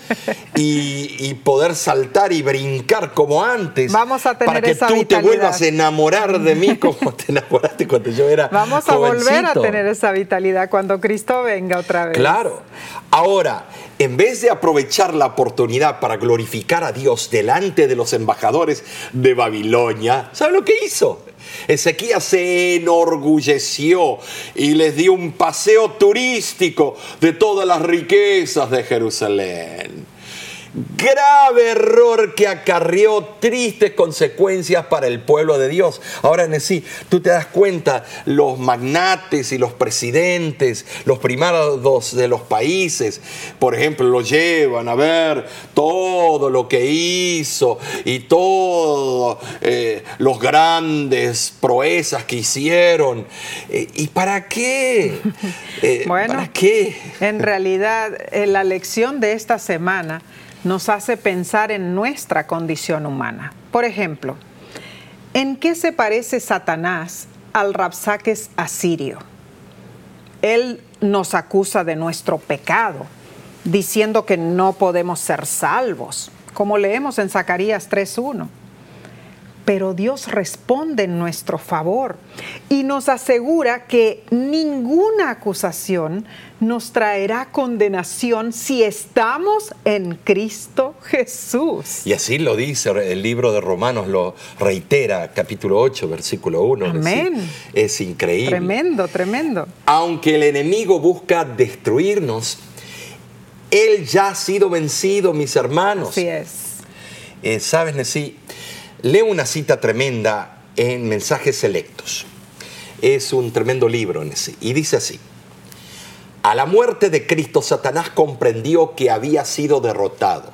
y, poder saltar y brincar como antes?
Vamos a tener
Para que tú te vuelvas a enamorar de mí como [laughs] te enamoraste cuando yo era
Vamos a volver a tener esa vitalidad cuando Cristo venga otra vez.
Claro. Ahora, en vez de aprovechar la oportunidad para glorificar a Dios delante de los embajadores de Babilonia, ¿sabe lo que hizo? Ezequías se enorgulleció y les dio un paseo turístico de todas las riquezas de Jerusalén grave error que acarreó tristes consecuencias para el pueblo de Dios. Ahora, sí, tú te das cuenta, los magnates y los presidentes, los primados de los países, por ejemplo, lo llevan a ver todo lo que hizo y todos eh, los grandes proezas que hicieron. Eh, ¿Y para qué? [laughs]
Eh, bueno, ¿para qué? En realidad, la lección de esta semana nos hace pensar en nuestra condición humana. Por ejemplo, ¿en qué se parece Satanás al Rapsaques asirio? Él nos acusa de nuestro pecado, diciendo que no podemos ser salvos, como leemos en Zacarías 3.1 pero Dios responde en nuestro favor y nos asegura que ninguna acusación nos traerá condenación si estamos en Cristo Jesús.
Y así lo dice el libro de Romanos, lo reitera, capítulo 8, versículo 1.
Amén.
Es, increíble.
Tremendo, tremendo.
Aunque el enemigo busca destruirnos, él ya ha sido vencido, mis hermanos.
Así es.
Eh, Sabes, Nesí, Leo una cita tremenda en Mensajes Selectos. Es un tremendo libro y dice así. A la muerte de Cristo, Satanás comprendió que había sido derrotado.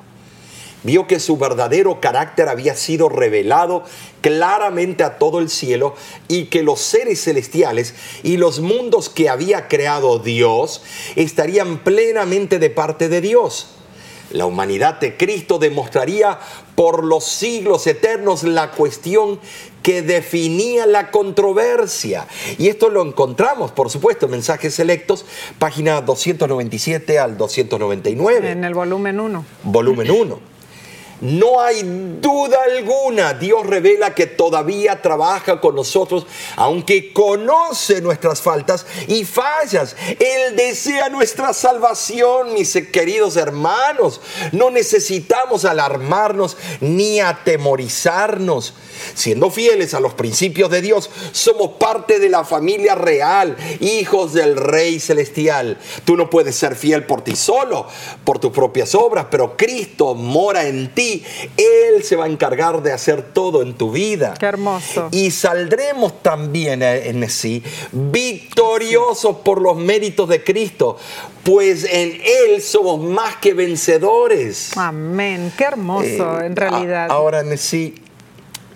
Vio que su verdadero carácter había sido revelado claramente a todo el cielo y que los seres celestiales y los mundos que había creado Dios estarían plenamente de parte de Dios. La humanidad de Cristo demostraría por los siglos eternos la cuestión que definía la controversia. Y esto lo encontramos, por supuesto, en Mensajes Selectos, página 297 al 299.
En el volumen 1.
Volumen 1. No hay duda alguna, Dios revela que todavía trabaja con nosotros, aunque conoce nuestras faltas y fallas. Él desea nuestra salvación, mis queridos hermanos. No necesitamos alarmarnos ni atemorizarnos. Siendo fieles a los principios de Dios, somos parte de la familia real, hijos del Rey Celestial. Tú no puedes ser fiel por ti solo, por tus propias obras, pero Cristo mora en ti. Él se va a encargar de hacer todo en tu vida.
Qué hermoso.
Y saldremos también en sí victoriosos por los méritos de Cristo, pues en Él somos más que vencedores.
Amén. Qué hermoso,
Eh,
en realidad.
a- ahora, sí,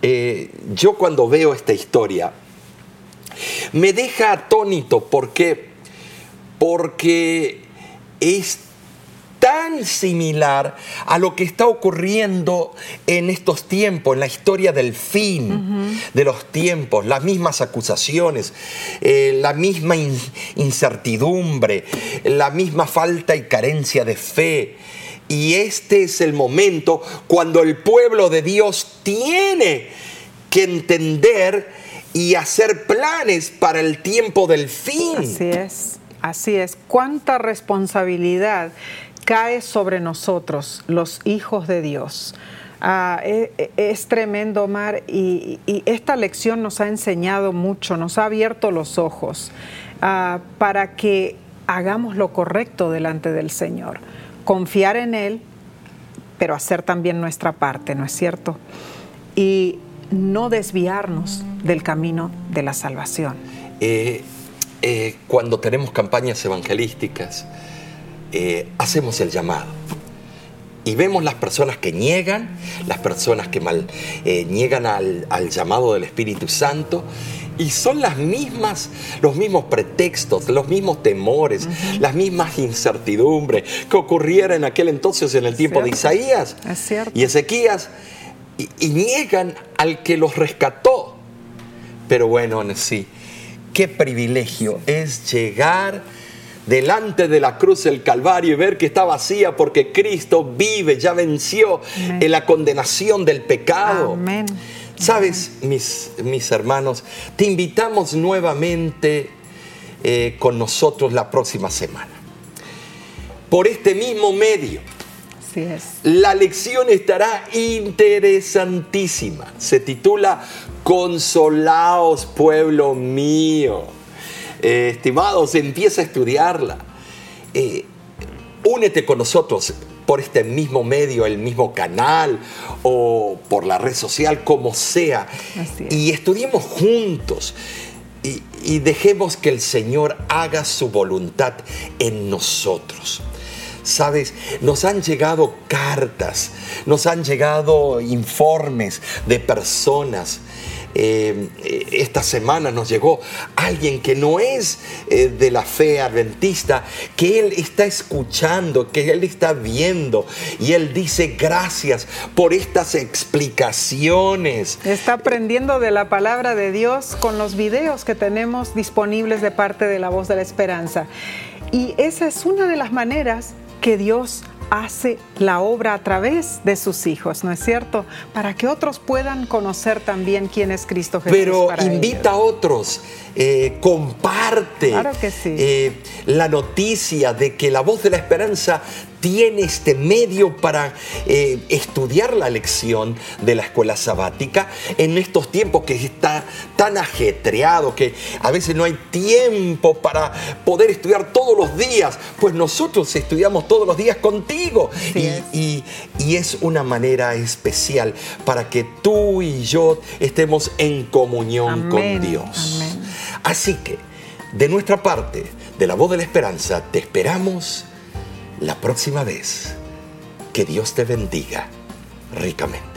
eh, yo cuando veo esta historia, me deja atónito porque, porque es tan similar a lo que está ocurriendo en estos tiempos, en la historia del fin de los tiempos, las mismas acusaciones, eh, la misma in- incertidumbre, la misma falta y carencia de fe. Y este es el momento cuando el pueblo de Dios tiene que entender y hacer planes para el tiempo del fin.
Así es, así es. Cuánta responsabilidad cae sobre nosotros, los hijos de Dios. Ah, e- e- es, tremendo, Omar, y, y esta lección nos ha enseñado mucho, nos ha abierto los ojos ah, para que hagamos lo correcto delante del Señor. Confiar en Él, pero hacer también nuestra parte, ¿no es cierto? Y no desviarnos del camino de la salvación.
Eh, eh, cuando tenemos campañas evangelísticas, eh, hacemos el llamado. Y vemos las personas que niegan, las personas que mal, eh, niegan al, al llamado del Espíritu Santo. Y son las mismas, los mismos pretextos, los mismos temores, las mismas incertidumbres que ocurrieron en aquel entonces en el tiempo de. Isaías
Es
y Ezequías. Y, y niegan al que los rescató. Pero bueno, sí, qué privilegio es llegar delante de la cruz del Calvario y ver que está vacía porque Cristo vive, ya venció
Amén.
en la condenación del pecado.
Amén.
Sabes, mis, mis hermanos, te invitamos nuevamente eh, con nosotros la próxima semana. Por este mismo medio.
Así es.
La lección estará interesantísima. Se titula Consolaos, pueblo mío. Eh, estimados, empieza a estudiarla. Eh, únete con nosotros por este mismo medio, el mismo canal o por la red social, como sea.
Es.
Y estudiemos juntos. Y, y dejemos que el Señor haga su voluntad en nosotros. Sabes, nos han llegado cartas, nos han llegado informes de personas eh, esta semana nos llegó alguien que no es eh, de la fe adventista, que él está escuchando, que él está viendo y él dice gracias por estas explicaciones.
Está aprendiendo de la palabra de Dios con los videos que tenemos disponibles de parte de la voz de la esperanza. Y esa es una de las maneras que Dios hace la obra a través de sus hijos, ¿no es cierto? Para que otros puedan conocer también quién es Cristo Jesús.
Pero invita a otros, eh, comparte eh, la noticia de que la voz de la esperanza tiene este medio para eh, estudiar la lección de la escuela sabática en estos tiempos que está tan ajetreado, que a veces no hay tiempo para poder estudiar todos los días, pues nosotros estudiamos todos los días contigo y, es. una manera especial para que tú y yo estemos en comunión con Dios. Así que, de nuestra parte, de la voz de la esperanza, te esperamos la próxima vez. Que Dios te bendiga ricamente.